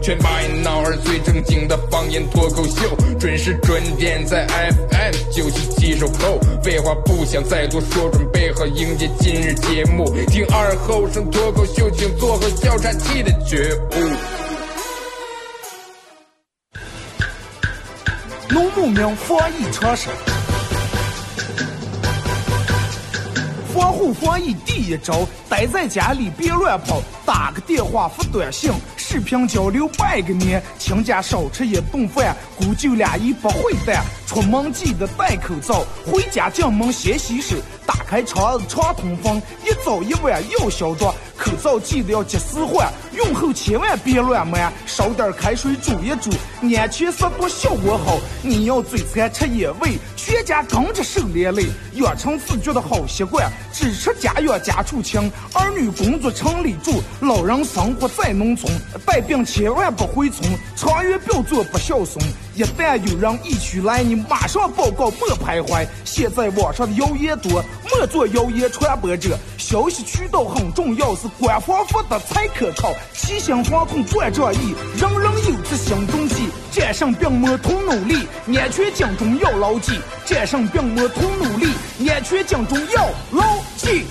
全把一闹儿最正经的方言脱口秀，准时准点在 FM 九七七收后。废话不想再多说，准备好迎接今日节目。听二后生脱口秀，请做好笑岔气的觉悟。农牧民防疫常识，防护防疫第一招，待在家里别乱跑，打个电话发短信，视频交流拜个年，亲家少吃一顿饭，姑舅俩一不会淡，出门记得戴口罩，回家进门先洗手，打开窗子常通风，一早一晚要消毒，口罩记得要及时换，用后千万别乱抹，烧点开水煮一煮，安全消毒效果好。你要嘴馋吃野味，全家跟着受连累，养成自觉的好习惯，只吃家养家畜清，儿女工作城里住，老人生活在农村，带病千万不回村，长远不要做不孝孙。一旦有人疫区来，你马上报告，莫徘徊。现在网上的谣言多，莫做谣言传播者。消息渠道很重要，是官方发的才可靠。齐心防控万众义，人人有责心中记。战胜病魔同努力，安全警钟要牢记。战胜病魔同努力，安全警钟要牢记。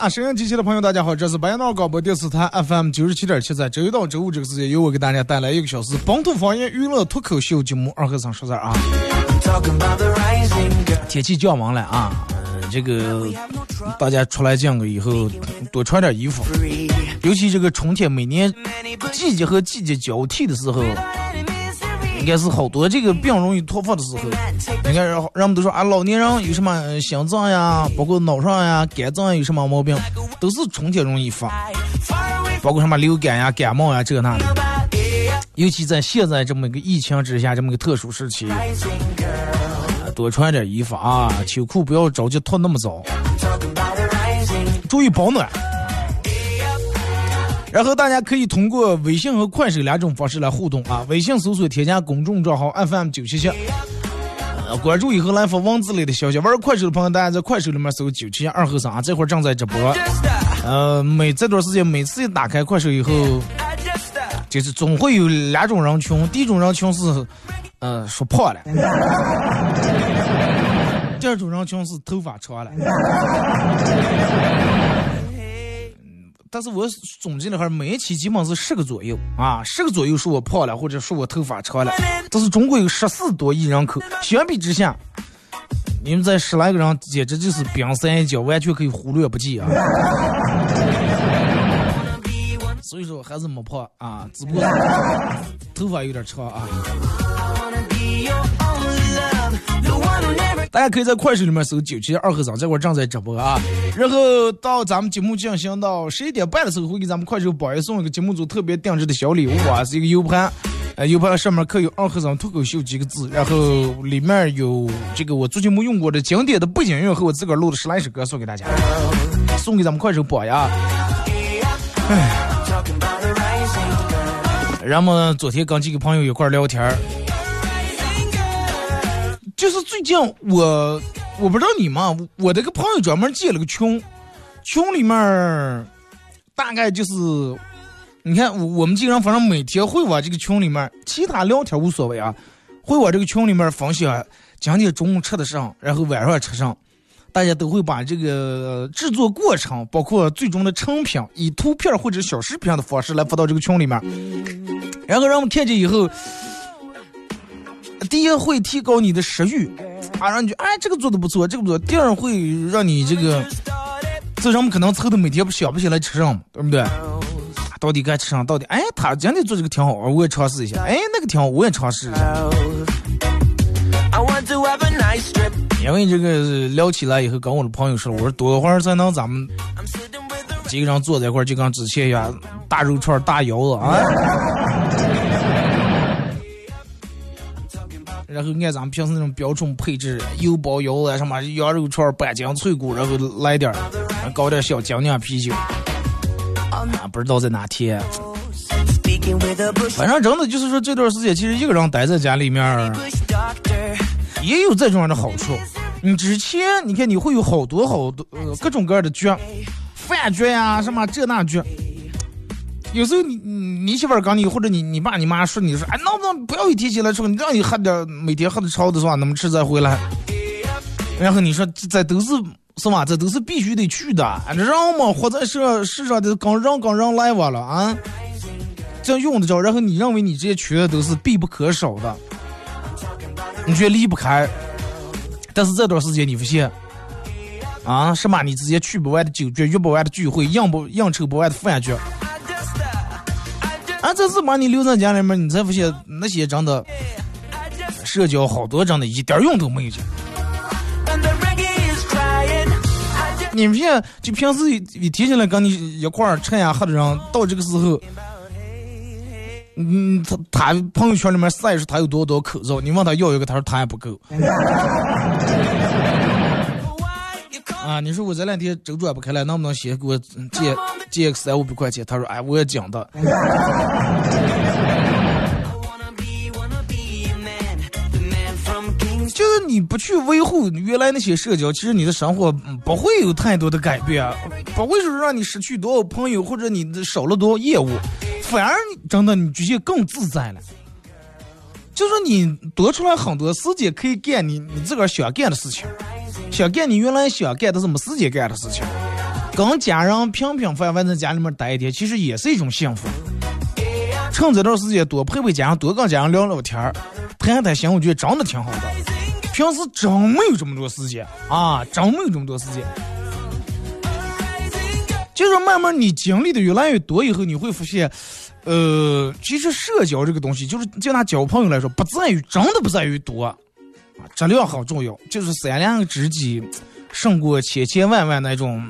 啊，收音机前的朋友，大家好，这是白闹广播电视台 FM 九十七点七，在周一到周五这个时间，由我给大家带来一个小时本土方言娱乐脱口秀节目《二和尚说事儿》啊。天气降温了啊，这个大家出来见个以后多穿点衣服，尤其这个春天，每年季节和季节交替的时候，应该是好多这个病容易突发的时候。你看，人们都说啊，老年人有什么心脏呀，包括脑上呀、肝脏有什么毛病，都是春天容易发，包括什么流感呀、感冒呀这那的。尤其在现在这么一个疫情之下，这么一个特殊时期，多穿点衣服啊，秋裤不要着急脱那么早，注意保暖。然后大家可以通过微信和快手两种方式来互动啊。微信搜索添加公众账号 FM 九七七，关注以后来发文字类的消息。玩快手的朋友，大家在快手里面搜九七二和尚啊，这会儿正在直播。呃，每这段时间每次一打开快手以后，就是总会有两种人群，第一种人群是，呃，说胖了。第二种人群是头发长了。但是我总结了哈，每一期基本是十个左右啊，十个左右说我胖了，或者说我头发长了。但是中国有十四多亿人口，相比之下，你们这十来个人简直就是冰山一角，完全可以忽略不计啊。所以说还是没胖啊，只不过头发有点长啊。大家可以在快手里面搜“九七二和尚”，这会儿正在直播啊。然后到咱们节目进行到十一点半的时候，会给咱们快手宝爷送一个节目组特别定制的小礼物啊，是一个 U 盘，呃，U 盘上面刻有“二和尚脱口秀”几个字，然后里面有这个我最近没用过的经典的背景音乐和我自个儿录的十来首歌送给大家，送给咱们快手宝爷哎。然后昨天跟几个朋友一块聊天儿，就是最近我我不知道你们，我这个朋友专门建了个群，群里面大概就是，你看我我们几个人反正每天会往这个群里面，其他聊天无所谓啊，会往这个群里面分享今天中午吃的上，然后晚上吃上，大家都会把这个制作过程，包括最终的成品，以图片或者小视频的方式来发到这个群里面，然后让我们看见以后，第一会提高你的食欲，啊，让你觉得哎这个做的不错，这个不错。第二会让你这个，这人们可能凑的每天不想不起来吃什么，对不对？到底该吃上？到底哎，他今天做这个挺好，我也尝试一下。哎，那个挺好，我也尝试一下。因为这个聊起来以后，跟我的朋友说，我说多会儿才能咱们几个人坐在一块儿，就跟之前一样，大肉串、大腰子啊。然后按咱们平时那种标准配置，油包腰啊什么羊肉串、半斤脆骨，然后来点儿，搞点小精酿啤酒。啊，不知道在哪贴。反正真的就是说，这段时间其实一个人待在家里面，也有这种样的好处。你之前你看你会有好多好多呃各种各样的局，饭局呀什么这那局。有时候你你媳妇儿跟你或者你你爸你妈说你说哎能不能不要一提起来说你让你喝点每天喝的超的是吧？那么吃再回来。然后你说这都是。是吧？这都是必须得去的。人嘛，活在世世上的，跟人跟人来往了啊，这用得着。然后你认为你这些缺都是必不可少的，你却离不开。但是这段时间你发现，啊，什么你直接去不完的酒局，约不完的聚会，应不应酬不完的饭局，啊，这是把你留在家里面，你才发现那些真的社交好多真的一点用都没有。你们现在就平时一提起来跟你一块儿吃呀喝的人，到这个时候，嗯，他他朋友圈里面晒出他有多多口罩，你问他要一个，他说他也不够。啊，你说我这两天周转不开了，能不能先给我借借个三五百块钱？他说，哎，我也讲的。就是你不去维护原来那些社交，其实你的生活不会有太多的改变，不会说让你失去多少朋友或者你少了多少业务，反而真的你觉得更自在了。就说你多出来很多时间可以干你你自个儿想干的事情，想干你原来想干但是没时间干的事情，跟家人平平凡凡在家里面待一天，其实也是一种幸福。趁这段时间多陪陪家人，多跟家人聊聊天儿，谈谈心，我觉得真的挺好的。平时真没有这么多时间啊，真没有这么多时间。就是慢慢你经历的越来越多以后，你会发现，呃，其实社交这个东西，就是就拿交朋友来说，不在于真的不在于多，质量很重要。就是三两知己胜过千千万万那种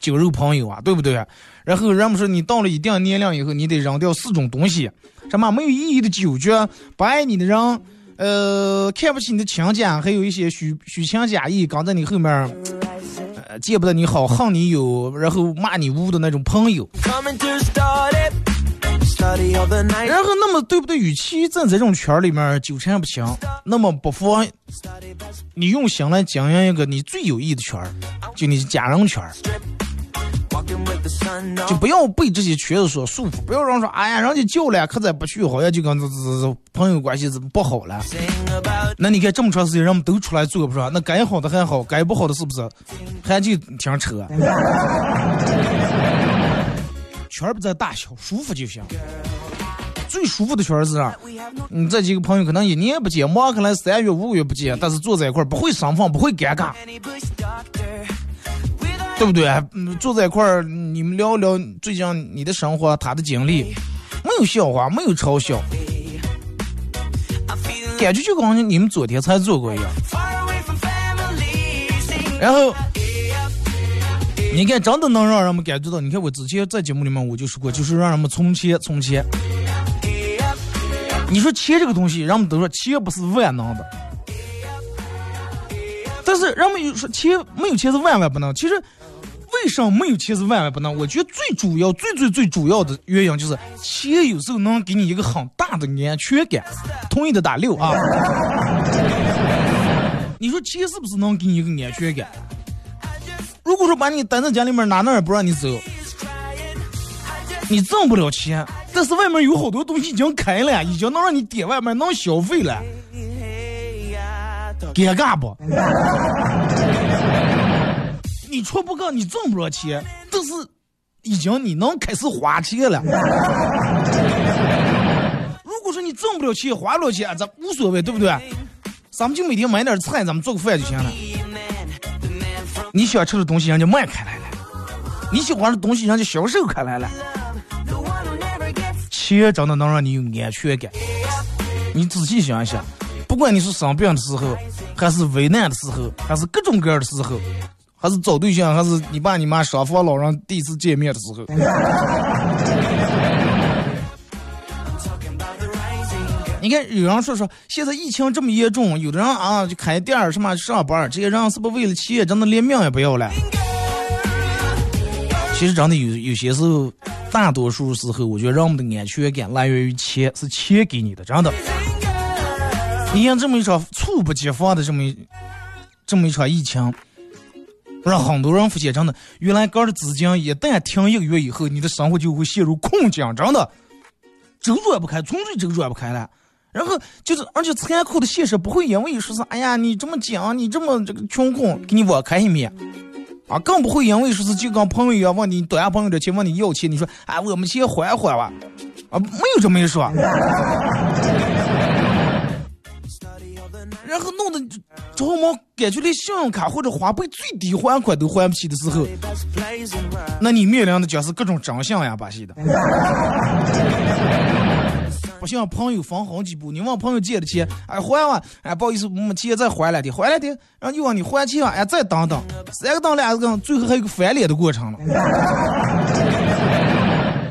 酒肉朋友啊，对不对？然后人们说，你到了一定年龄以后，你得扔掉四种东西：什么没有意义的酒局，不爱你的人。呃，看不起你的亲家，还有一些虚虚情假意，刚在你后面，见不得你好，恨你有，然后骂你污的那种朋友。然后，那么对不对？与其在这种圈里面纠缠不清，那么不妨你用心来经营一个你最有益的圈就你家人圈就不要被这些圈子所束缚，不要让说，哎呀，人家叫了，可再不去，好像就跟这这这朋友关系怎么不好了？那你看这么长时间，人们都出来做，不是吧？那该好的还好，该不好的是不是？还就挺扯。圈不在大小，舒服就行。最舒服的圈是啥，你这几个朋友可能一年不见，忙可能三月五个月不见，但是坐在一块不会生分，不会尴尬。对不对？嗯，坐在一块儿，你们聊聊最近你的生活，他的经历，没有笑话，没有嘲笑，感觉就跟你们昨天才做过一样。然后，你看，真的能让人们感觉到。你看，我之前在节目里面我就说过，就是让人们从钱，从钱。你说钱这个东西，人们都说钱不是万能的，但是人们又说钱没有钱是万万不能。其实。为什么没有钱是万万不能？我觉得最主要、最最最主要的原因就是钱有时候能给你一个很大的安全感。同意的打六啊！你说钱是不是能给你一个安全感？如果说把你待在家里面，哪哪也不让你走，你挣不了钱，但是外面有好多东西已经开了，已经能让你点外卖，能消费了，尴尬不？你出不够，你挣不着钱，但是已经你能开始花钱了。如果说你挣不了钱，花不了钱，咱无所谓，对不对？咱们就每天买点菜，咱们做个饭就行了。你喜欢吃的东西，人家卖开来了；你喜欢的东西，人家销售开来了。钱真的能让你有安全感。你仔细想一想，不管你是生病的时候，还是危难的时候，还是各种各样的时候，还是找对象，还是你爸你妈双方老人第一次见面的时候。你看，有人说说现在疫情这么严重，有的人啊就开店儿什么上班儿，这些人是不是为了钱，真的连命也不要了？其实真的有有些时候，大多数时候，我觉得人们的安全感来源于钱，是钱给你的，真的。你看这么一场猝不及防的这么一这么一场疫情，让很多人发现，真的，原来个的资金一旦停一个月以后，你的生活就会陷入困境，真的，周转不开，纯粹周转不开了。然后就是，而且残酷的现实不会因为说是，哎呀，你这么讲，你这么这个穷困，给你网开一面。啊，更不会因为说是就跟朋友一样问你多下朋友的钱，问你要钱，你说哎，我们先还还吧，啊，没有这么一说。然后弄得着忙，感觉连信用卡或者花呗最低还款都还不起的时候，那你面临的将是各种真相呀，巴西的。不像朋友分好几步，你问朋友借的钱，哎还完，哎不好意思，我们钱再还来的，还来的，然后又问你还钱，哎再等等，三个等两个，最后还有个翻脸的过程了。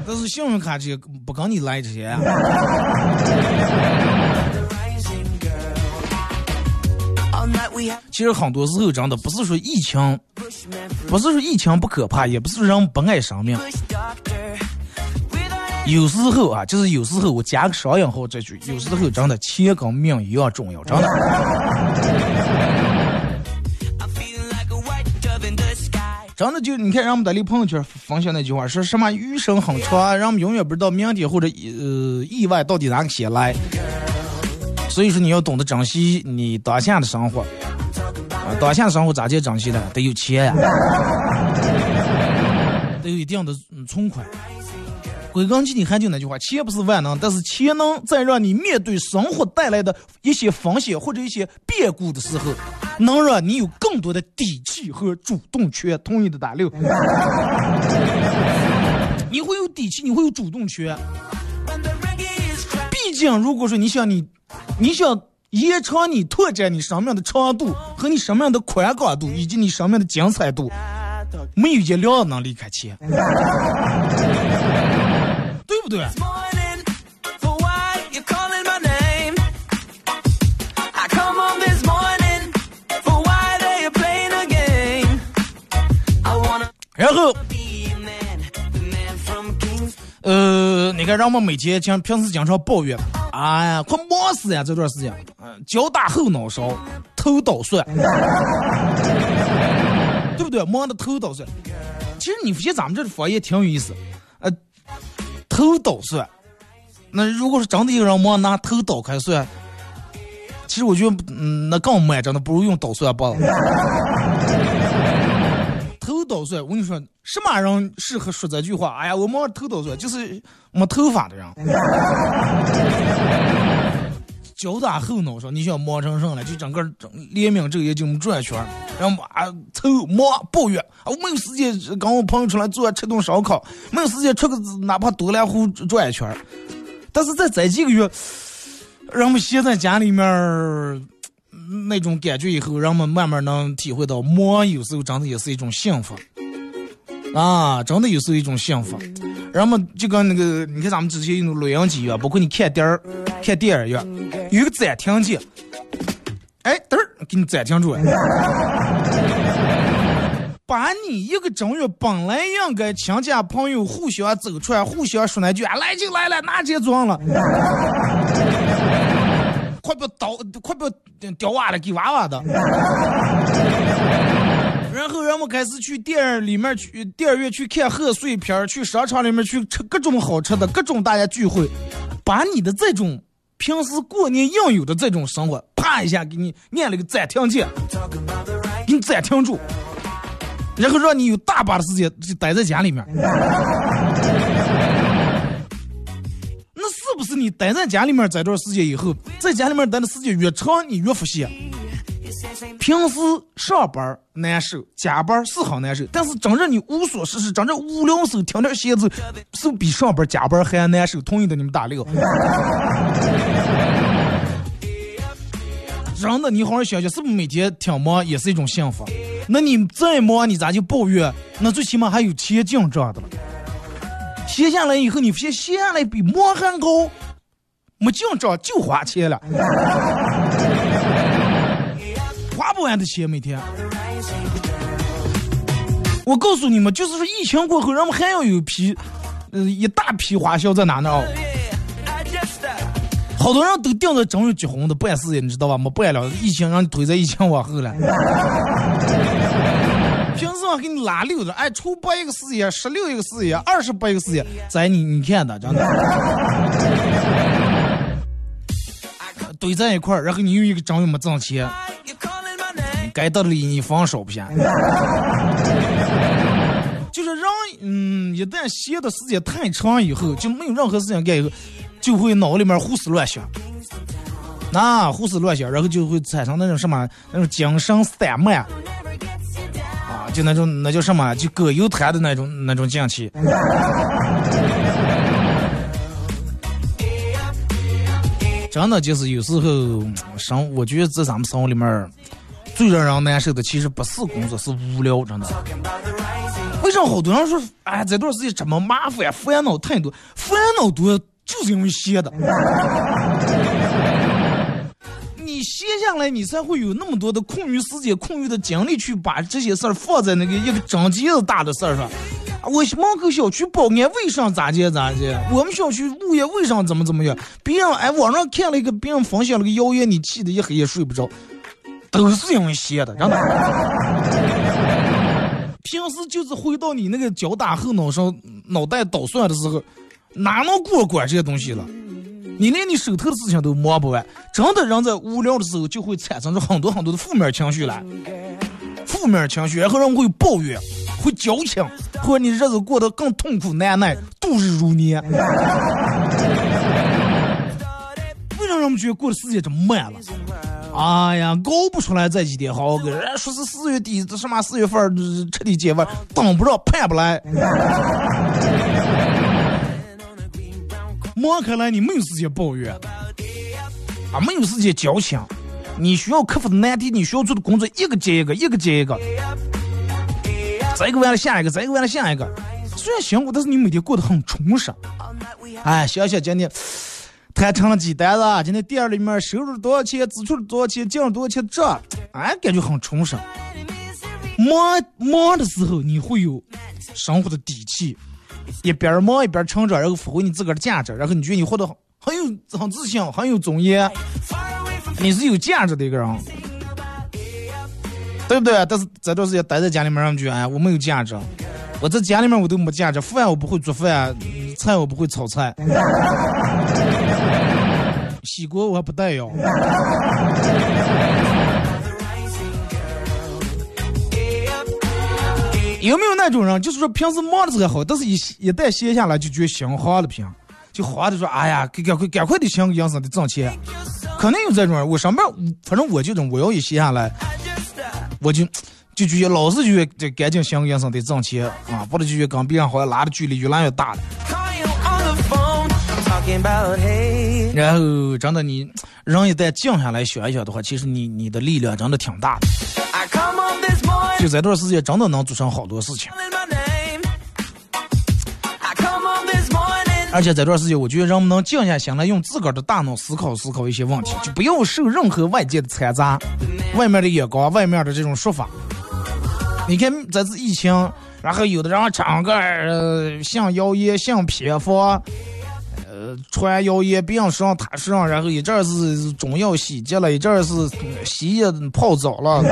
但是信用卡这些不跟你来这些。其实很多时候真的不是说疫情，不是说疫情不可怕，也不是人不爱生命。有时候啊，就是有时候我加个双引号这句，有时候真的钱跟命一样重要，真的。真的就你看，人们在你朋友圈分享那句话，说什么余生很长，人们永远不知道明天或者呃意外到底哪个先来。所以说你要懂得珍惜你当下的生活，啊，当下的生活咋叫珍惜呢？得有钱呀，得有一定的存款。归根结底还就那句话，钱不是万能，但是钱能在让你面对生活带来的一些风险或者一些变故的时候，能让你有更多的底气和主动权。同意的打六，你会有底气，你会有主动权。毕竟，如果说你想你，你想延长你拓展你生命的长度和你生命的宽广度以及你生命的精彩度，没有一辆能离开钱。对不对？然后，呃，你看，让我们每天经平时经常抱怨，哎呀，快忙死呀！这段时间，嗯，脚打后脑勺，头倒蒜，对不对？忙的头倒蒜。其实你发现咱们这方言挺有意思。头捣蒜，那如果是真的有人没拿头捣开算，其实我觉得，嗯，那更慢，真的不如用捣蒜棒。头捣蒜，我跟你说，什么人适合说这句话？哎呀，我没头捣蒜，就是没头发的人。脚打后脑勺，你想忙成什么了？就整个整连命这个也就么转圈，然后啊，愁忙抱怨啊，我没有时间跟我朋友出来坐吃顿烧烤，没有时间出个哪怕多来湖转一圈。但是在这几个月，人们现在家里面那种感觉以后，人们慢慢能体会到，忙有时候真的也是一种幸福啊，真的有时候一种幸福。人们就跟那个，你看咱们之前用录音机啊，包括你看电儿、看电影院，有个暂停键，哎，嘚儿给你暂停住了，把你一个正月本来应该亲家朋友互相走出来，互相说那句啊，来就来了，哪接装了，快不要倒，快不要掉娃了，给娃娃的。然后人们开始去电影里面去电影院去看贺岁片去商场里面去吃各种好吃的，各种大家聚会，把你的这种平时过年应有的这种生活，啪一下给你按了个暂停键，给你暂停住。然后让你有大把的时间就待在家里面。那是不是你待在家里面这段时间以后，在家里面待的时间越长，你越服气？平时上班难受，加班是好难受，但是真正你无所事事，真正无聊时候听点闲子，是不比上班加班还难受。同意的你们打六。真的，你好好想想，是不是每天挺忙也是一种幸福？那你再忙，你咋就抱怨？那最起码还有钱进账的了。闲下来以后，你发现闲下来比忙还高，没进账就花钱了。花不完的钱每天，我告诉你们，就是说疫情过后，人们还要有批，呃，一大批花销在哪呢？哦，好多人都盯着正月结婚的办事业，你知道吧？没办了，疫情让你推在疫情往后了。平时我给你拉溜的，哎，初八一个事业，十六一个事业，二十八一个事业，在你你看的，真的。堆在一块儿，然后你又一个正月没挣钱。该得的礼你放少不下，就是人，嗯，一旦歇的时间太长以后，就没有任何事情干以后，就会脑里面胡思乱想，那胡思乱想，然后就会产生那种什么那种精神散漫，啊，就那种那叫什么，就葛优瘫的那种那种境气。真的就是有时候生，我觉得在咱们生活里面。最让人难受的其实不是工作，是无聊，真的。为什么好多人说，哎，这段时间这么麻烦，烦恼太多，烦恼多就是因为闲的。你闲下来，你才会有那么多的空余时间、空余的精力去把这些事儿放在那个一个整节子大的事儿上。我门口小区保安卫生咋接咋接？我们小区物业卫生怎么怎么样？别人哎，网上看了一个，别人分享了个谣言，你气得一黑夜睡不着。都是因为闲的，真的。平时就是回到你那个脚打后脑勺、脑袋捣蒜的时候，哪能过管这些东西了？你连你手头的事情都忙不完，真的人在无聊的时候就会产生着很多很多的负面情绪来，负面情绪，然后人会抱怨，会矫情，或者你日子过得更痛苦难耐，度日如年。为什么人们觉得过的时间这么慢了？哎呀，搞不出来这几天好，人说是四月底，这什么四月份彻底解放，等不着，盼不来。忙开来，你没有时间抱怨，啊，没有时间矫情。你需要克服的难题，你需要做的工作，一个接一个，一个接一个。一个完了下一个，一个完了下一个。虽然辛苦，但是你每天过得很充实。哎，想想今天。谈成了几单了？今天店里面收入多少钱？支出多少钱？进了多少钱？这，哎，感觉很充实。忙忙的时候，你会有生活的底气，一边忙一边成长，然后发挥你自个儿的价值，然后你觉得你活得很有很自信，很有尊严，你是有价值的一个人，对不对？但是这段时间待在家里面，让觉哎，我没有价值。我在家里面我都没价值，饭我不会做饭，菜我不会炒菜。洗锅我还不带哟。有没有那种人，就是说平时忙的时候好，但是一一旦闲下来就觉得心慌了，平就慌的说，哎呀，赶快赶快的想个营生的挣钱。肯定有这种人，我上班，反正我就种，我要一闲下来，我就就觉得老是觉得赶紧想个营生得挣钱啊，不然就觉得跟别人好像拉的距离越来越大了。然后，真的，你人一旦静下来想一想的话，其实你你的力量真的挺大的。就这段时间，真的能做成好多事情。而且这段时间，我觉得人们能静下心来，用自个儿的大脑思考思考一些问题，就不要受任何外界的掺杂，外面的眼光，外面的这种说法。你看这次疫情，然后有的人唱歌，像谣言，像偏方。传谣言，别人说他上，然后一阵是中药洗洁了，一阵是洗液泡澡了，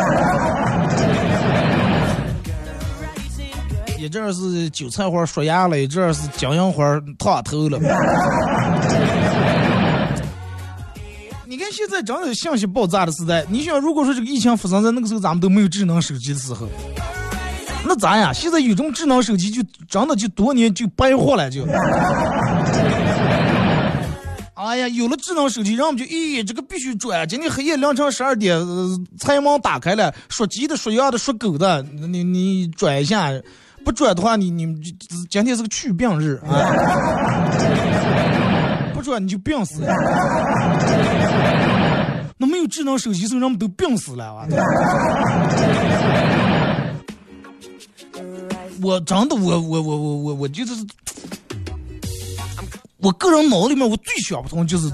一阵是韭菜花刷牙了，一阵是金银花烫头了。你看现在真的信息爆炸的时代，你想如果说这个疫情发生在那个时候，咱们都没有智能手机的时候，那咋呀？现在有种智能手机，就真的就多年就白活了就。哎呀，有了智能手机，人们就咦，这个必须转。今天黑夜凌晨十二点，财网打开了，说鸡的，说鸭的，说狗的，你你转一下，不转的话，你你今天是个去病日啊！不转你就病死了。那没有智能手机时候，人们都病死了啊！我真的，我我我我我我就是。我个人脑里面我最想不通就是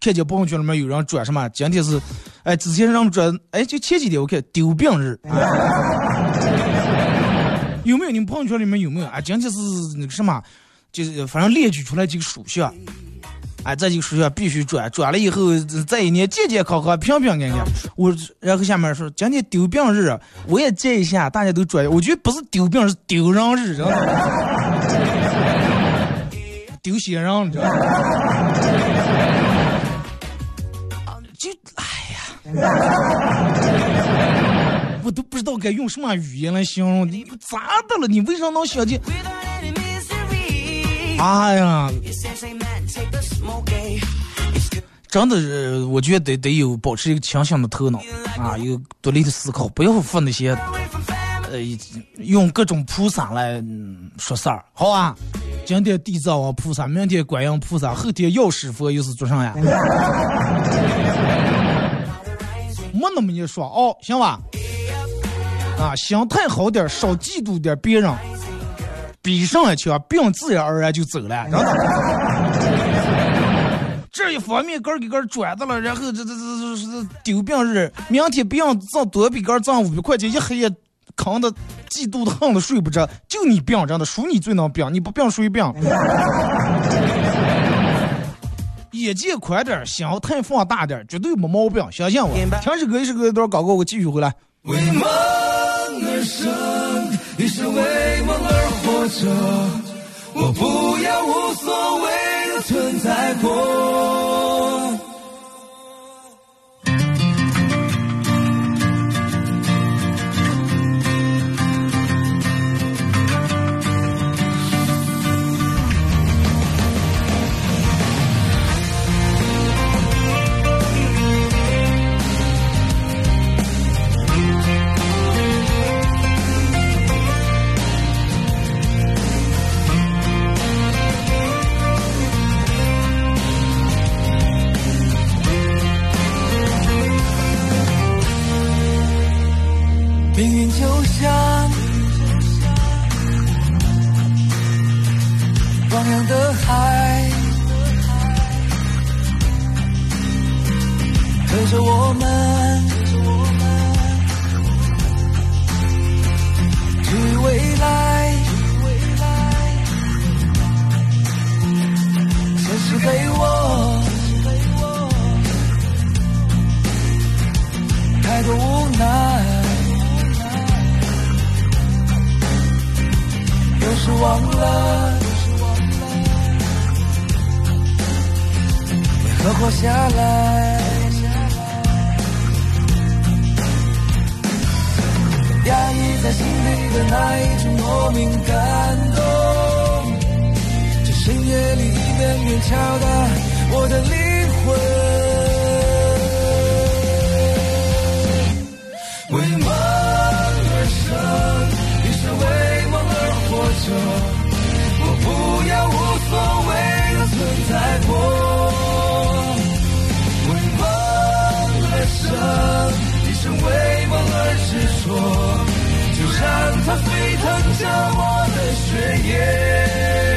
看见朋友圈里面有人转什么，今天是，哎，之前让转，哎，就前几天我看丢病日，有没有？你们朋友圈里面有没有？啊，今天是那个什么，就是反正列举出来几个属相，哎，这几个属相必须转，转了以后这一年健健康康、平平安安。我然后下面说今天丢病日，我也接一下，大家都转，我觉得不是丢病，是丢人日，知道吗？丢鞋上，你知道吗？就哎呀，我都不知道该用什么语言来形容你咋的了？你为啥能想起？哎呀，真的是，我觉得得得有保持一个清醒的头脑啊，有独立的思考，不要放那些呃用各种菩萨来说事儿，好啊？今天地藏王菩萨，明天观音菩萨，后天药师佛又是做啥呀？没那么一说哦，行吧？啊，心态好点，少嫉妒点别人，比上一枪，病自然而然就走了。这一方面个儿给根儿转的了，然后这这这这丢病日，明天病挣多比根儿挣五百块钱，一黑夜。扛的嫉妒的恨的睡不着，就你病真的，属你最能病，你不病谁病？眼界宽点，心态放大点，绝对没毛病，相信我。听首歌，一首歌一段广告，我继续回来。为梦而生，你是为梦而活着，我不要无所谓的存在过。就像汪洋的海，和着我们去未来。是给我太多无奈。是忘了，为何活下来？压抑在心底的那一种莫名感动。这深夜里，远远敲打我的灵魂。让它沸腾着我的血液。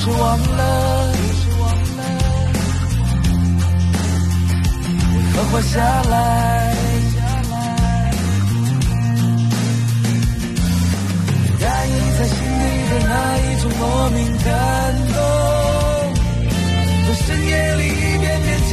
是忘了，为何活下来？压抑在心里的。那一种莫名感动，在深夜里一遍遍敲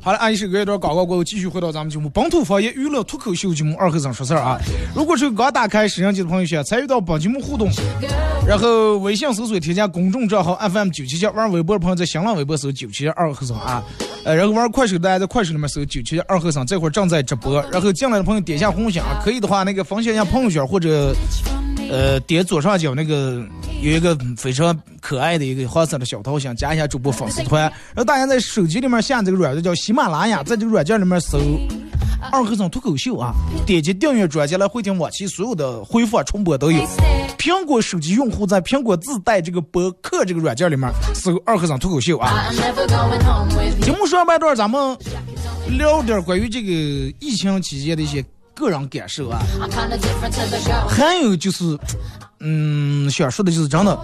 好了，按一首歌一段广告过后，继续回到咱们节目《本土方言娱乐脱口秀》节目二和尚说事儿啊。如果是刚打开摄像机的朋友，想参与到本节目互动，然后微信搜索添加公众账号 FM 九七七，玩微博的朋友在新浪微博搜九七七二和尚啊，呃，然后玩快手的大家在快手里面搜九七七二和尚，这会儿正在直播，然后进来的朋友点一下红心啊，可以的话那个分享一下朋友圈或者呃点左上角那个有一个非常可爱的一个黄色的小头像，加一下主播粉丝团，然后大家在手机里面下这个软件叫喜马拉雅，在这个软件里面搜“二和尚脱口秀”啊，点击订阅专辑来回听往期所有的回放重播都有。苹果手机用户在苹果自带这个播客这个软件里面搜“二和尚脱口秀”啊。节目上半段咱们聊点关于这个疫情期间的一些个人感受啊。还有就是，嗯，想说的就是真的，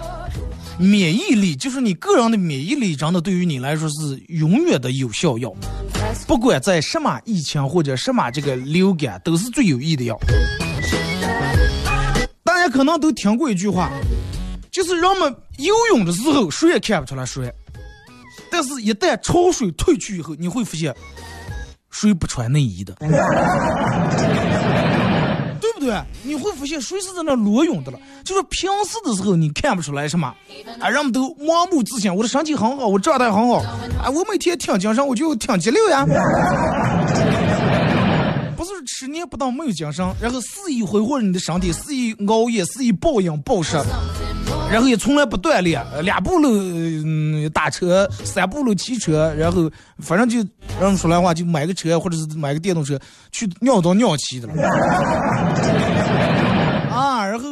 免疫力就是你个人的免疫力，真的对于你来说是永远的有效药。不管在什么疫情或者什么这个流感，都是最有益的药。大家可能都听过一句话，就是人们游泳的时候谁也看不出来水，但是一旦潮水退去以后，你会发现谁不穿内衣的。对不对？你会发现谁是在那裸泳的了。就是平时的时候你看不出来什么，啊，人们都盲目自信，我的身体很好，我状态很好，啊，我每天挺精神，我就挺节流呀。不是吃年不当没有精神，然后肆意挥霍你的身体，肆意熬夜，肆意暴饮暴食，然后也从来不锻炼，呃两步路、嗯、打车，三步路骑车，然后反正就让人说来话就买个车或者是买个电动车去尿到尿骑的了。啊，然后。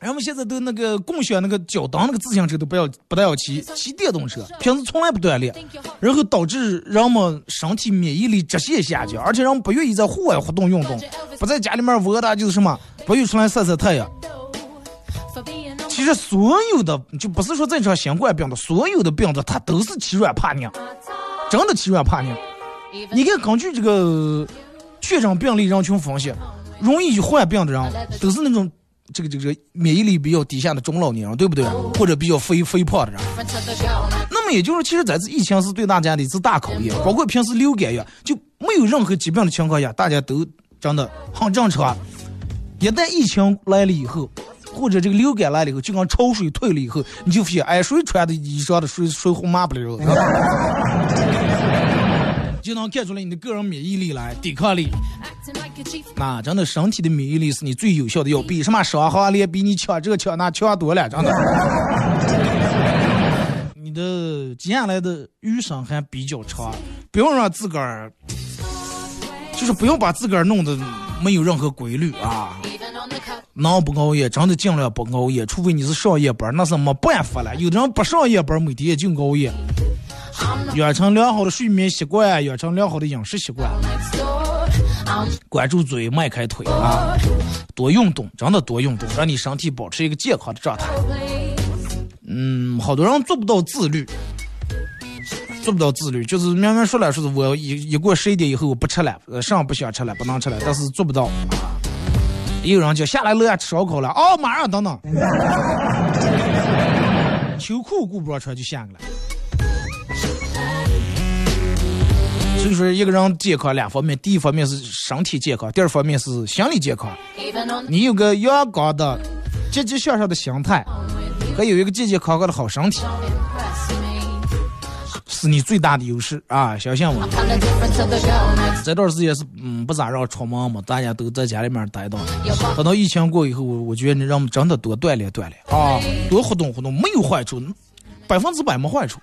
人们现在都那个共享那个脚蹬那个自行车都不要不带要骑，骑电动车，平时从来不锻炼，然后导致人们身体免疫力直线下降，而且人们不愿意在户外活动运动，不在家里面窝的就是什么，不愿意出来晒晒太阳。其实所有的就不是说这场新冠病毒，所有的病毒它都是欺软怕硬，真的欺软怕硬。你看，根据这个确诊病例人群分析，容易患病的人都是那种这个这个免疫力比较低下的中老年人，对不对？或者比较肥肥胖的人。那么也就是，其实在这疫情是对大家的一次大考验，包括平时流感呀，就没有任何疾病的情况下，大家都真的很正常。一旦疫情来了以后，或者这个流感来了以后，就跟潮水退了以后，你就发现，哎，谁穿的衣裳的水水红抹不了，就能看出来你的个人免疫力来，抵抗力。那真的，身体的免疫力是你最有效的药，比什么伤寒连比你强这强那强多了，真的。你的接下来的余生还比较长，不用让自个儿，就是不用把自个儿弄得没有任何规律啊。能不熬夜，真的尽量不熬夜，除非你是上夜班，那是没办法了。有的人不上夜班，每天就熬夜。养成良好的睡眠习惯，养成良好的饮食习惯，管住嘴，迈开腿啊！多运动，真的多运动，让你身体保持一个健康的状态。嗯，好多人做不到自律，做不到自律，就是明明说了说是我一一过十一点以后我不吃了，呃，上不想吃了，不能吃了，但是做不到。也有人叫下来楼下吃烧烤了，哦，马上等等，秋裤顾不上穿就下去了。所以说，一个人健康两方面，第一方面是身体健康，第二方面是心理健康。你有个阳光的、积极向上的心态，还有一个健健康康的好身体，是你最大的优势啊！相信我。这段时间是嗯不咋让出门嘛，大家都在家里面待着。等到疫情过以后，我我觉得你让我们真的多锻炼锻炼啊，多活动活动，没有坏处，百分之百没坏处。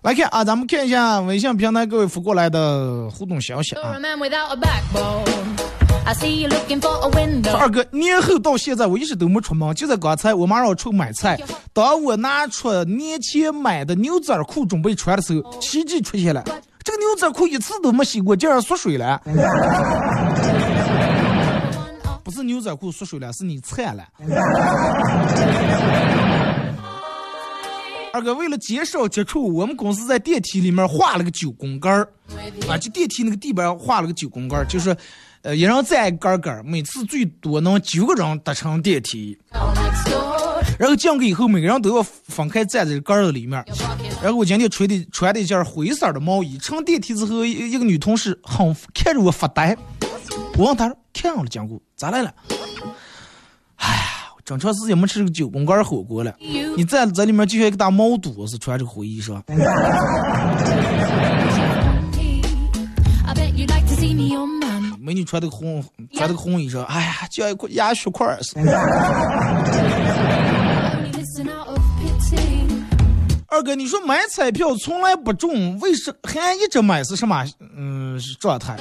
来看啊，咱们看一下微信平台各位发过来的互动消息啊。二哥，年后到现在我一直都没出门，就在刚才我妈让我出买菜。当我拿出年前买的牛仔裤准备穿的时候，奇迹出现了，这个牛仔裤一次都没洗过，竟然缩水了。不是牛仔裤缩水了，是你菜了。二哥，为了减少接触，我们公司在电梯里面画了个九宫格儿，啊，就电梯那个地板画了个九宫格儿，就是，呃，一人站一格格，每次最多能九个人搭乘电梯。然后进去以后，每个人都要分开站在杆子里面。然后我今天穿的穿的一件灰色的毛衣，乘电梯之后，一一个女同事很看着我发呆，我问她说：“看了讲过咋来了？”哎呀，整长时间没吃这个九宫格火锅了，你在在里面就像一个大毛肚子穿着灰衣裳。美女穿的红，穿的红衣裳，哎呀，就像一块鸭血块似的。二哥，你说买彩票从来不中，为什还一直买是什么？嗯，状态。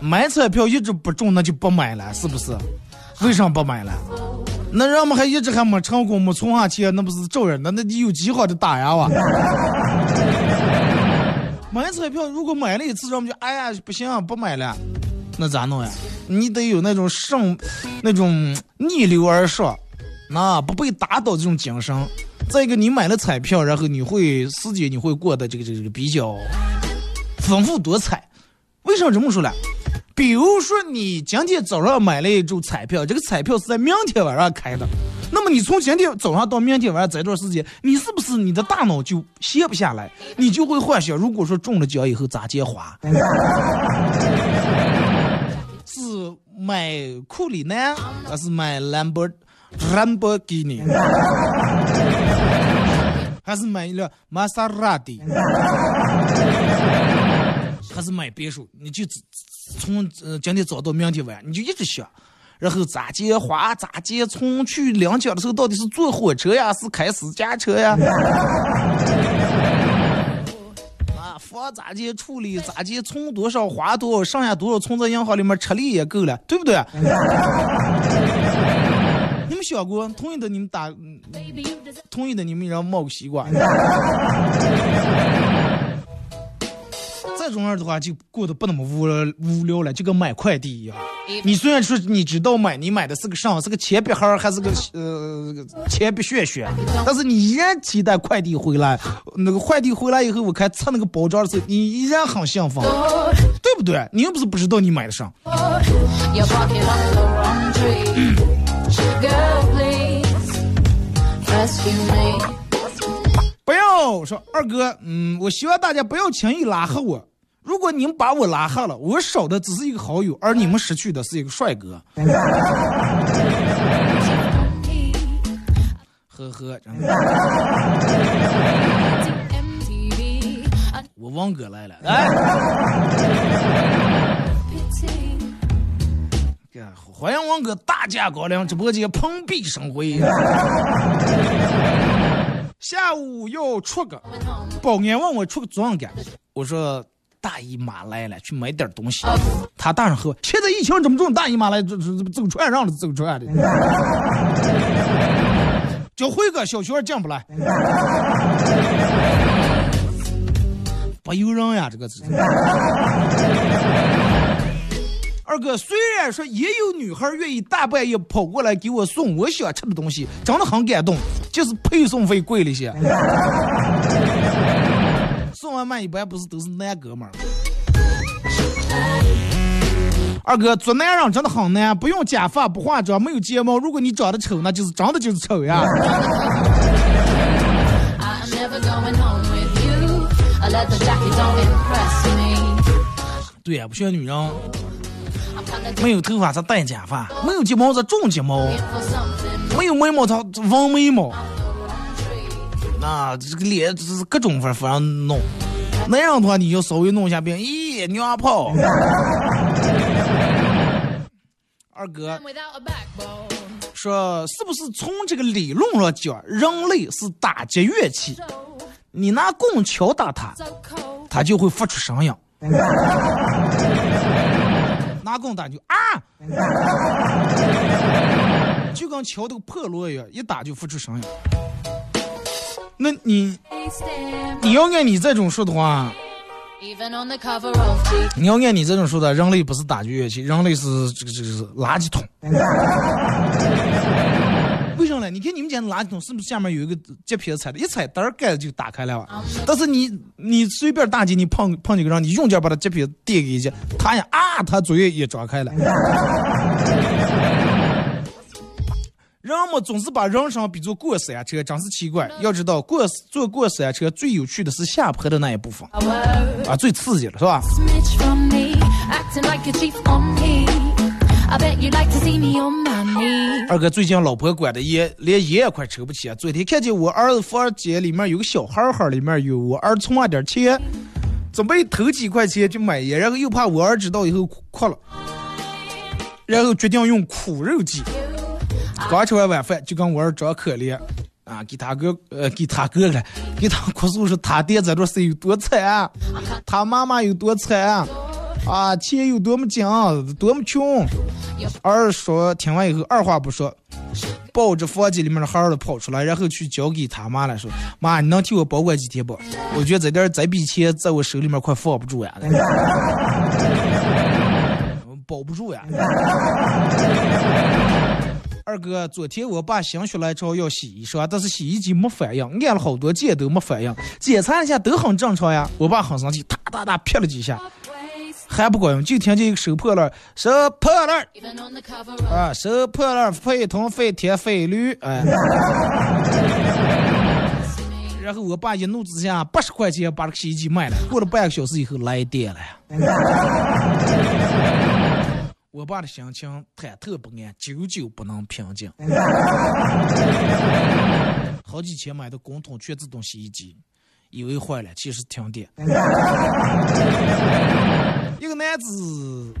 买彩票一直不中，那就不买了，是不是？为啥不买了？那人们还一直还没成功，没存下钱，那不是找人？那那你有计划的打呀哇？买彩票如果买了一次，人们就哎呀不行，不买了，那咋弄呀？你得有那种胜，那种逆流而上。那不被打倒这种精神，再一个你买了彩票，然后你会时间你会过得这个这个比较丰富多彩。为什么这么说呢？比如说你今天早上买了一注彩票，这个彩票是在明天晚上开的，那么你从今天早上到明天晚上这段时间，你是不是你的大脑就歇不下来？你就会幻想，如果说中了奖以后咋接花？是买库里南还是买兰博？兰博基尼，还是买一辆玛莎拉蒂，还是买别墅？你就从呃今天早到明天晚，你就一直想，然后咋接花咋接？从去领奖的时候，到底是坐火车呀，是开私家车呀？啊，房咋接处理？咋接存多少花多少？剩下多少存在银行里面吃力也够了，对不对？你们想过，同意的你们打，同意的你们让冒个西瓜。再这样的话，就过得不那么无无聊了，就跟买快递一样。你虽然说你知道买，你买的是个啥，是个铅笔盒还是个呃铅笔屑屑，但是你依然期待快递回来。那个快递回来以后，我看拆那个包装的时候，你依然很兴奋，对不对？你又不是不知道你买的啥。You're barking up the wrong tree. Girl, please rescue me. 不要说二哥，嗯，我希望大家不要轻易拉黑我。如果你们把我拉黑了，我少的只是一个好友，而你们失去的是一个帅哥。呵呵，真的。我王哥来了，来。欢迎王哥大驾光临直播间，蓬荜生辉。下午要出个，保安问我出个做啥干，我说大姨妈来了，去买点东西。他大声喝：现在疫情这么重，大姨妈来，这这走传让了，走传的。叫辉哥，小学进不来，不由人呀，这个是。二哥，虽然说也有女孩愿意大半夜跑过来给我送我想吃的东西，真的很感动，就是配送费贵了些。送外卖一般不是都是男哥们儿。二哥，做男人真的很难，不用假发，不化妆，没有睫毛。如果你长得丑，那就是真的就是丑呀。对呀，不需要女人。没有头发才戴假发，没有睫毛才种睫毛，没有眉毛才纹眉毛。那这个脸是各种法法上弄，那样的话你就稍微弄一下变，咦，娘炮！二哥说，是不是从这个理论上讲，人类是打击乐器？你拿棍敲打它，它就会发出声音。拿棍打就啊，就跟敲这个破锣一样，一打就发出声音。那你你要按你这种说的话，你要按你这种说的，人类不是打击乐器，人类是这个这个是垃圾桶。为什么呢？你看你们家的垃圾桶是不是下面有一个接皮踩的，一踩灯盖子就打开了？但是你你随便大姐，你碰碰几个人，你用劲把他接皮垫给一下，他呀啊，他嘴也张开了。人们总是把人生比作过山车，真是奇怪。要知道，过坐过山车最有趣的是下坡的那一部分，啊，最刺激了，是吧？二哥最近老婆管的严，连烟也快抽不起啊！昨天看见我儿子房间里面有个小孩盒，里面有我儿存了点钱，准备投几块钱去买烟，然后又怕我儿知道以后哭了，然后决定用苦肉计。刚吃完晚饭就跟我儿装可怜啊，给他哥呃给他哥了，给他哭诉说他爹在这是有多惨啊，他妈妈有多惨啊。钱有多么紧，多么穷。二说听完以后，二话不说，抱着房间里面的孩儿跑出来，然后去交给他妈了，说：“妈，你能替我保管几天不？我觉得这点这笔钱在我手里面快放不住呀，保不住呀。”二哥，昨天我爸心血来潮要洗衣裳，但是洗衣机没反应，按了好多键都没反应，检查一下都很正常呀。我爸很生气，哒哒哒劈了几下。还不管用，就听见一个收破烂，收破烂，啊，收破烂，废铜废铁废铝，哎。然后我爸一怒之下，八十块钱把这个洗衣机卖了。过了半个小时以后来电了，我爸的心情忐忑不安，久久不能平静。好几千买的滚筒全自动洗衣机。以为坏了，其实停电。一个男子，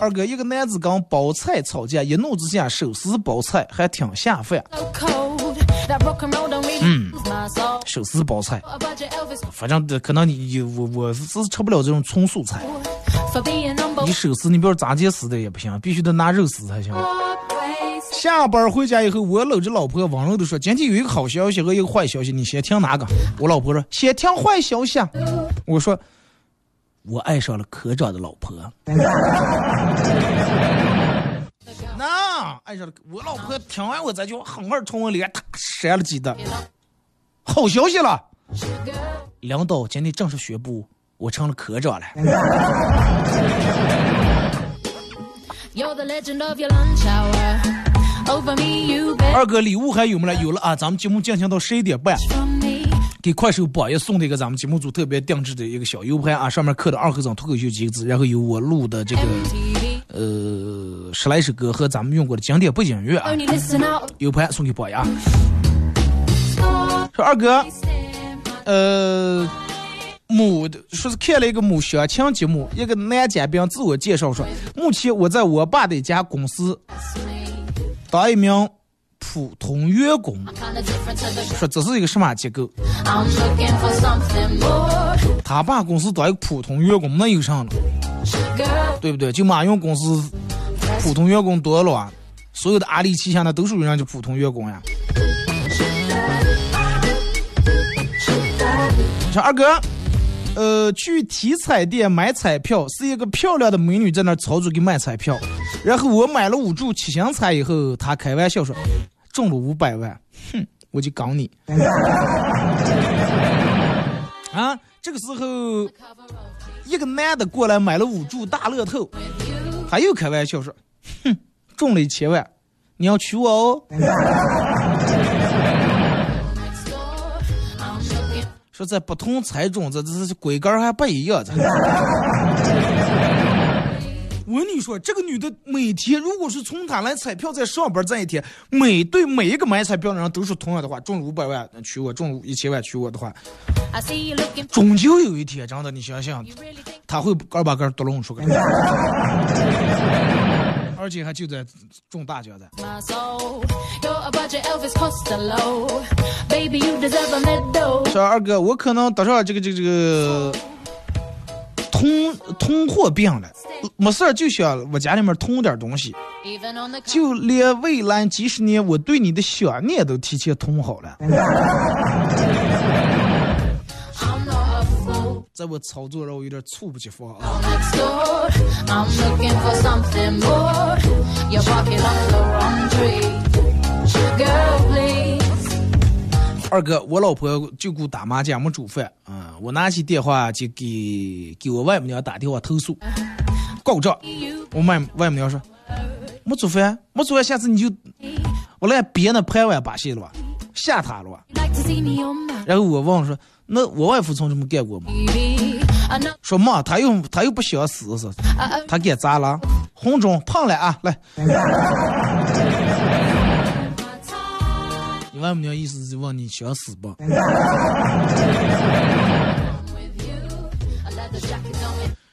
二哥，一个男子跟包菜吵架，一怒之下手撕包菜，还挺下饭。嗯，手撕包菜，反正可能你我我是吃不了这种纯素菜。你手撕，你比如炸鸡撕的也不行，必须得拿肉撕才行。下班回家以后，我搂着老婆温柔的说：“今天有一个好消息和一个坏消息，你先听哪个？”我老婆说：“先听坏消息。”我说：“我爱上了科长的老婆。”那爱上了我老婆，听完我这句话，狠狠冲我脸，他扇了几的。好消息了，领导今天正式宣布，我成了科长了。二哥礼物还有没了？有了啊！咱们节目进行到十一点半，给快手榜一送的一个咱们节目组特别定制的一个小 U 盘啊，上面刻的二和尚脱口秀几个字，然后有我录的这个呃十来首歌和咱们用过的经典背景音乐啊，U 盘送给榜一啊。说二哥，呃。某说是看了一个某相亲节目，一个男嘉宾自我介绍说，目前我在我爸的一家公司当一名普通员工。说这是一个什么机构？他爸公司当一个普通员工，那有啥了？对不对？就马云公司普通员工多了啊，所有的阿里旗下的都属于人家普通员工呀。说二哥。呃，去体彩店买彩票，是一个漂亮的美女在那操作给卖彩票，然后我买了五注七星彩以后，她开玩笑说中了五百万，哼，我就搞你。啊，这个时候一个男的过来买了五注大乐透，他又开玩笑说，哼，中了一千万，你要娶我哦。说在不同彩种，这这这规格还不一样。我跟你说，这个女的每天，如果是从她来彩票在上班这一天，每对每一个买彩票的人都是同样的话：中五百万娶我，中一千万娶我的话，终究有一天，真的，你想想，他会个把个都弄出来。而且还就在中大奖的。说二哥，我可能得上这个这个这个通通货病了，没事就想我家里面通点东西，就连未来几十年我对你的想念都提前通好了。在我操作让我有点猝不及防啊！二哥，我老婆就顾打麻将没煮饭啊！我拿起电话就给给我外母娘打电话投诉告状。我外外母娘说没煮饭，没煮饭，下次你就我来别那拍碗把戏了吧，吓他了吧？然后我问说。那我外父从这么干过吗？说嘛，他又他又不想死是？他干咋了？红中胖了啊！来，你外母娘意思是问你想死不？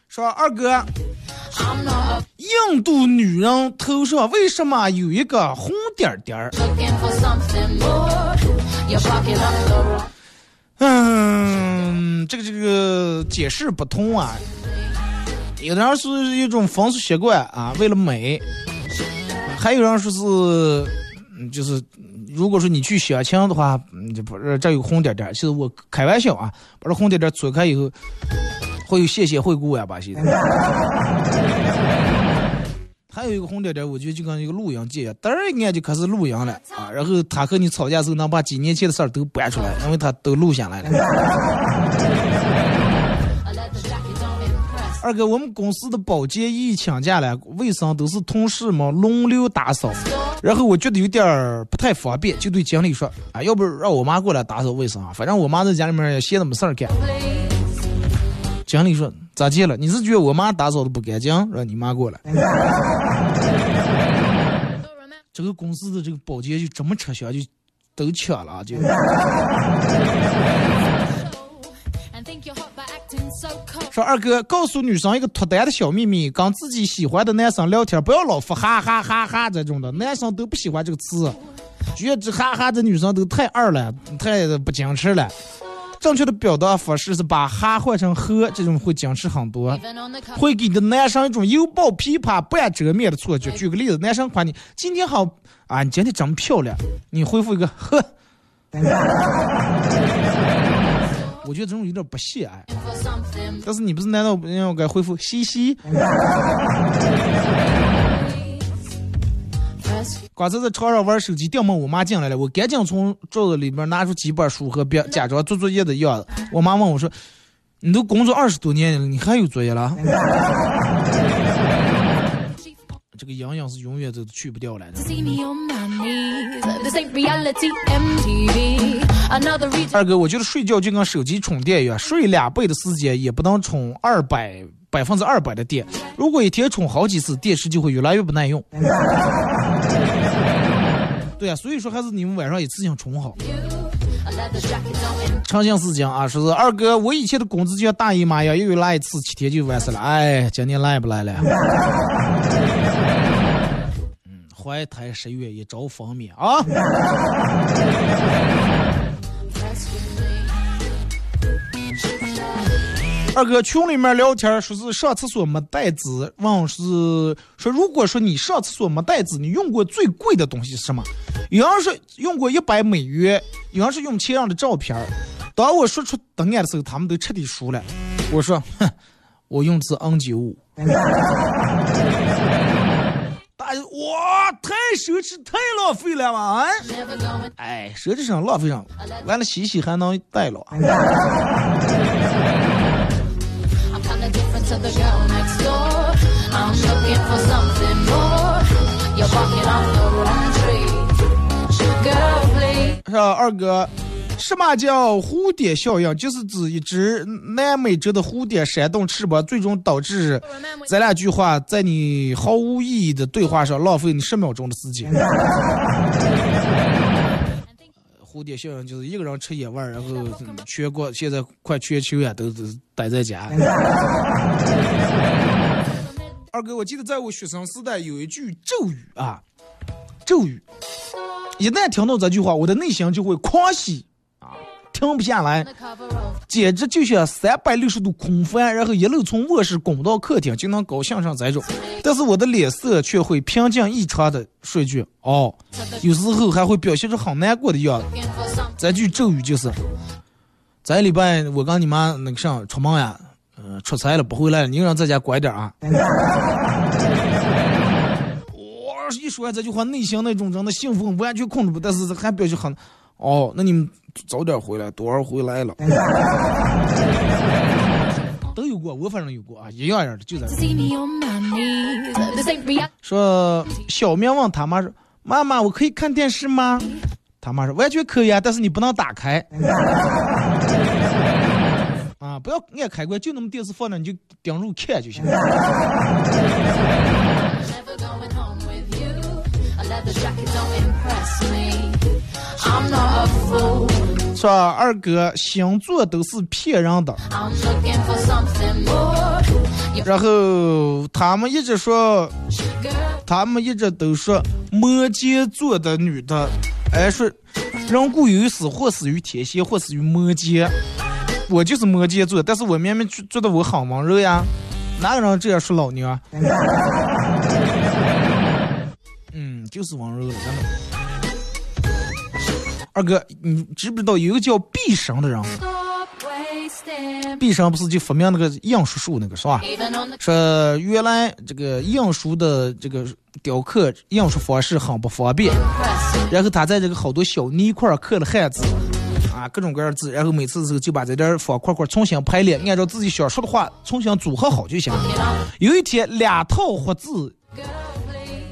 说二哥，印度女人头上为什么有一个红点点儿？嗯，这个这个解释不通啊。有的人是一种风俗习惯啊，为了美；还有人说是，就是如果说你去相亲的话，就不是这有红点点。其实我开玩笑啊，把这红点点搓开以后，会有谢谢惠顾呀，把戏。还有一个红点点，我觉得就跟一个录音机一样，嘚儿一按就开始录音了啊。然后他和你吵架时候，能把几年前的事儿都搬出来，因为他都录下来了。二哥，我们公司的保洁一请假了，卫生都是同事们轮流打扫，然后我觉得有点儿不太方便，就对经理说啊，要不让我妈过来打扫卫生啊？反正我妈在家里面也闲着没事儿干。经理说。咋地了？你是觉得我妈打扫的不干净，让你妈过来？这个公司的这个保洁就这么吃香，就都抢了，就。说二哥，告诉女生一个脱单的小秘密：跟自己喜欢的男生聊天，不要老发哈哈哈哈这种的，男生都不喜欢这个词，觉得这哈哈这女生都太二了，太不矜持了。正确的表达方式是把哈换成呵，这种会僵持很多，会给你的男生一种犹抱琵琶半遮面的错觉。举个例子，男生夸你今天好啊，你今天真漂亮，你回复一个呵，我觉得这种有点不屑哎。但是你不是难道不应该回复嘻嘻？刚才在床上玩手机，电门我妈进来了，我赶紧从桌子里面拿出几本书和笔，假装做作业的样子。我妈问我说：“你都工作二十多年了，你还有作业了？”这 这个阴影是永远都去不掉了的。二哥，我觉得睡觉就跟手机充电一样，睡两倍的时间也不能充二百百分之二百的电。如果一天充好几次，电池就会越来越不耐用。对啊，所以说还是你们晚上一次性充好。长信是讲啊，说是二哥，我以前的工资就像大姨妈一样，又来一次，七天就完事了。哎，今年来不来了？嗯，怀胎十月一朝分娩啊！二哥群里面聊天说是上厕所没带纸，问是说如果说你上厕所没带纸，你用过最贵的东西是什么？有人是用过一百美元，有人是用前任的照片儿。当我说出答案的时候，他们都彻底输了。我说，哼，我用的是 N 九五。大哇，太奢侈，太浪费了嘛！啊，哎，奢侈上浪费上，完了洗洗还能带了。是吧，二哥，什么叫蝴蝶效应？就是指一只南美洲的蝴蝶扇动翅膀，最终导致咱俩句话在你毫无意义的对话上浪费你十秒钟的时间。蝴蝶效应就是一个人吃野味儿，然后嗯全国现在快全球呀都是待在家。二哥，我记得在我学生时代有一句咒语啊，咒语，一旦听到这句话，我的内心就会狂喜啊，停不下来简直就像三百六十度空翻，然后一路从卧室滚到客厅，就能高兴上这种。但是我的脸色却会平静异常的说句哦，有时候还会表现出很难过的样子。这句咒语就是：这礼拜我跟你妈那个上出门呀，呃，出差了不回来了，你让在家乖点啊。我一说完这句话，内心那种真的兴奋完全控制不，但是还表现很，哦，那你们早点回来，多少回来了。都有过，我反正有过啊，一样样的，就在.说小明问他妈说：“妈妈，我可以看电视吗？”他妈说：“完全可以啊，但是你不能打开。”啊，不要按开关，就那么电视放着，你就盯住看就行。说二哥星座都是骗人的然后他们一直说，他们一直都说摩羯座的女的，哎说人固有死，或死于天蝎，或死于摩羯。我就是摩羯座，但是我明明觉觉得我很温柔呀，哪有人这样说老娘？嗯，就是温柔了，真的。二哥，你知不知道有个叫毕生的人？毕生不是就发明那个印书术那个是吧？说原来这个印书的这个雕刻印书方式很不方便，然后他在这个好多小泥块刻了汉字，啊，各种各样的字，然后每次时候就把这点方块块重新排列，按照自己想说的话重新组合好就行。有一天，两套活字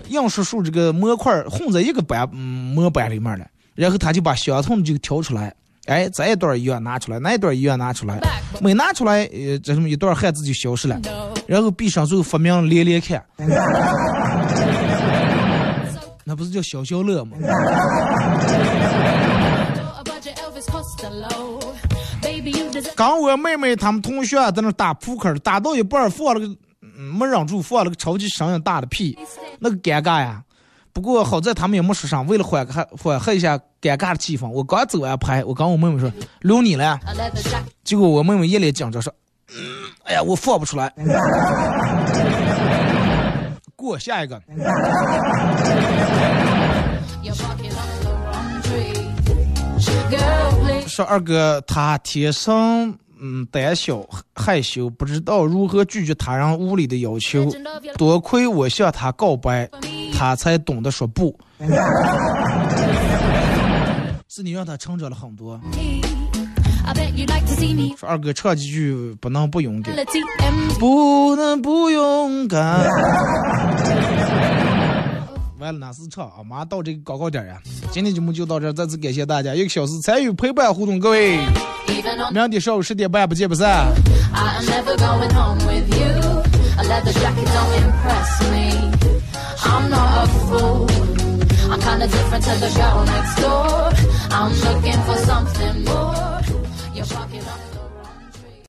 印书术这个模块混在一个板嗯模板里面了，然后他就把相同的就挑出来。哎，这一段一样拿出来，那一段一样拿出来，每拿出来，呃，这什么一段汉字就消失了。然后闭上之后发明连连看，那不是叫消消乐吗 刚我妹妹他们同学在那打扑克，打到一半放了个，嗯没忍住放了个超级声音大的屁，那个尴尬呀。不过好在他们也没说啥，为了缓和缓和一下尴尬的气氛，我刚走完拍，我跟我妹妹说留你了.结果我妹妹一脸紧张说，嗯，哎呀，我放不出来。过下一个.说二哥他天生嗯胆小害羞，不知道如何拒绝他人无理的要求，多亏我向他告白，他才懂得说不。是你让他成长了很多。说二哥唱几句不能不勇敢，不能不勇敢。完了，哪是唱啊？马上到这个广告点呀！今天节目就到这，再次感谢大家一个小时参与陪伴互动，各位，明天上午十点半不见不散。I'm not a fool. I'm kinda different to the girl next door. I'm looking for something more. You're